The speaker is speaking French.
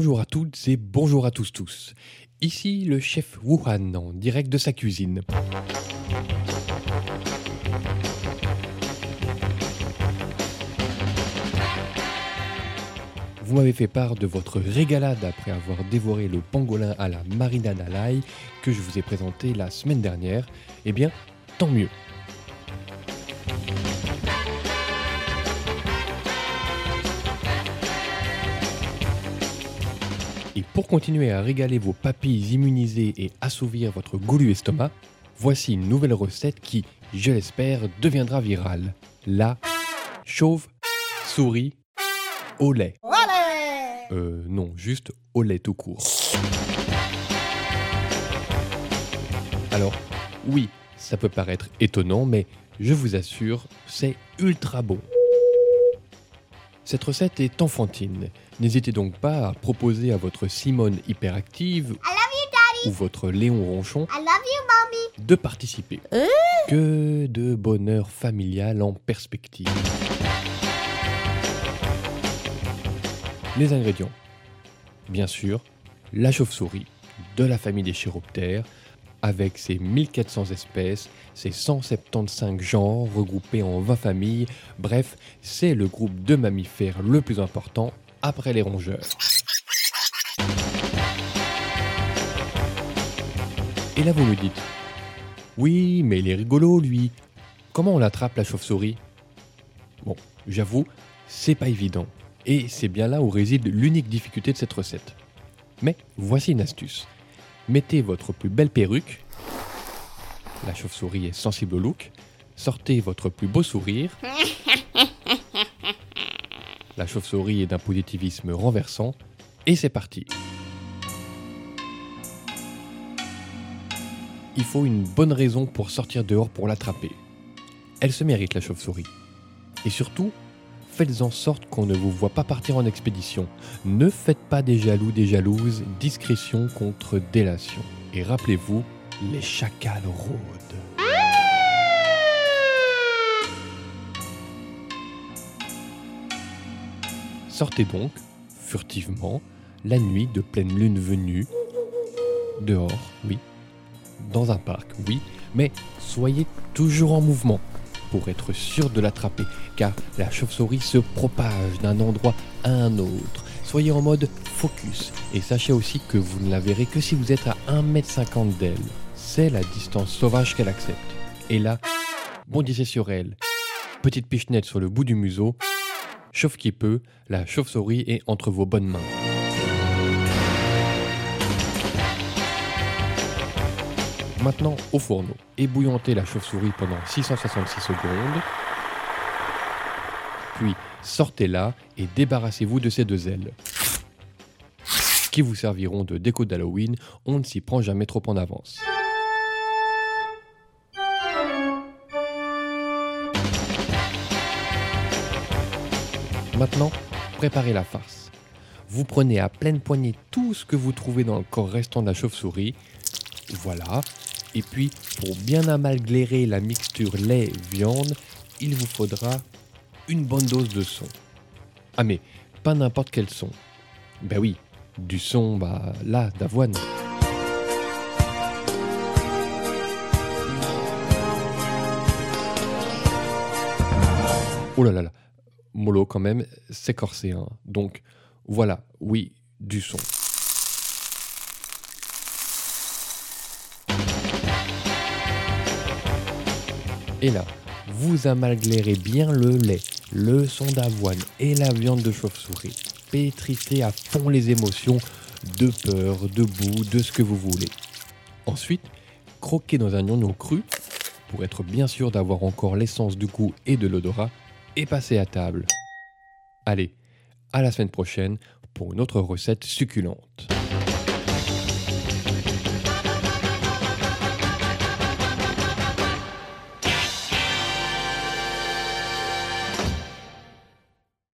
Bonjour à toutes et bonjour à tous tous. Ici le chef Wuhan en direct de sa cuisine. Vous m'avez fait part de votre régalade après avoir dévoré le pangolin à la marinade à l'ail que je vous ai présenté la semaine dernière. Eh bien, tant mieux. Et pour continuer à régaler vos papilles immunisées et assouvir votre goulu estomac, voici une nouvelle recette qui, je l'espère, deviendra virale. La chauve-souris au lait. Euh, non, juste au lait tout court. Alors, oui, ça peut paraître étonnant, mais je vous assure, c'est ultra bon. Cette recette est enfantine. N'hésitez donc pas à proposer à votre Simone hyperactive ou votre Léon Ronchon de participer. Que de bonheur familial en perspective. Les ingrédients. Bien sûr, la chauve-souris de la famille des chiroptères avec ses 1400 espèces, ses 175 genres regroupés en 20 familles. Bref, c'est le groupe de mammifères le plus important après les rongeurs. Et là vous me dites, oui, mais il est rigolo lui. Comment on l'attrape la chauve-souris? Bon, j'avoue, c'est pas évident. Et c'est bien là où réside l'unique difficulté de cette recette. Mais voici une astuce. Mettez votre plus belle perruque. La chauve-souris est sensible au look. Sortez votre plus beau sourire. La chauve-souris est d'un positivisme renversant. Et c'est parti. Il faut une bonne raison pour sortir dehors pour l'attraper. Elle se mérite la chauve-souris. Et surtout, faites en sorte qu'on ne vous voit pas partir en expédition. Ne faites pas des jaloux, des jalouses, discrétion contre délation. Et rappelez-vous, les chacals rôdent. Sortez donc, furtivement, la nuit de pleine lune venue, dehors, oui, dans un parc, oui, mais soyez toujours en mouvement pour être sûr de l'attraper, car la chauve-souris se propage d'un endroit à un autre. Soyez en mode focus et sachez aussi que vous ne la verrez que si vous êtes à 1m50 d'elle. C'est la distance sauvage qu'elle accepte. Et là, bondissez sur elle. Petite pichenette sur le bout du museau. Chauffe qui peut, la chauve-souris est entre vos bonnes mains. Maintenant au fourneau. Ébouillantez la chauve-souris pendant 666 secondes. Puis sortez-la et débarrassez-vous de ses deux ailes. Qui vous serviront de déco d'Halloween, on ne s'y prend jamais trop en avance. Maintenant, préparez la farce. Vous prenez à pleine poignée tout ce que vous trouvez dans le corps restant de la chauve-souris. Voilà, et puis, pour bien amalglérer la mixture lait-viande, il vous faudra une bonne dose de son. Ah mais, pas n'importe quel son. Ben oui, du son, bah là, d'avoine. Oh là là là, mollo quand même, c'est corsé. Hein. Donc voilà, oui, du son. Et là, vous amalglérez bien le lait, le son d'avoine et la viande de chauve-souris. Pétrissez à fond les émotions de peur, de boue, de ce que vous voulez. Ensuite, croquez dans un oignon cru pour être bien sûr d'avoir encore l'essence du goût et de l'odorat et passez à table. Allez, à la semaine prochaine pour une autre recette succulente.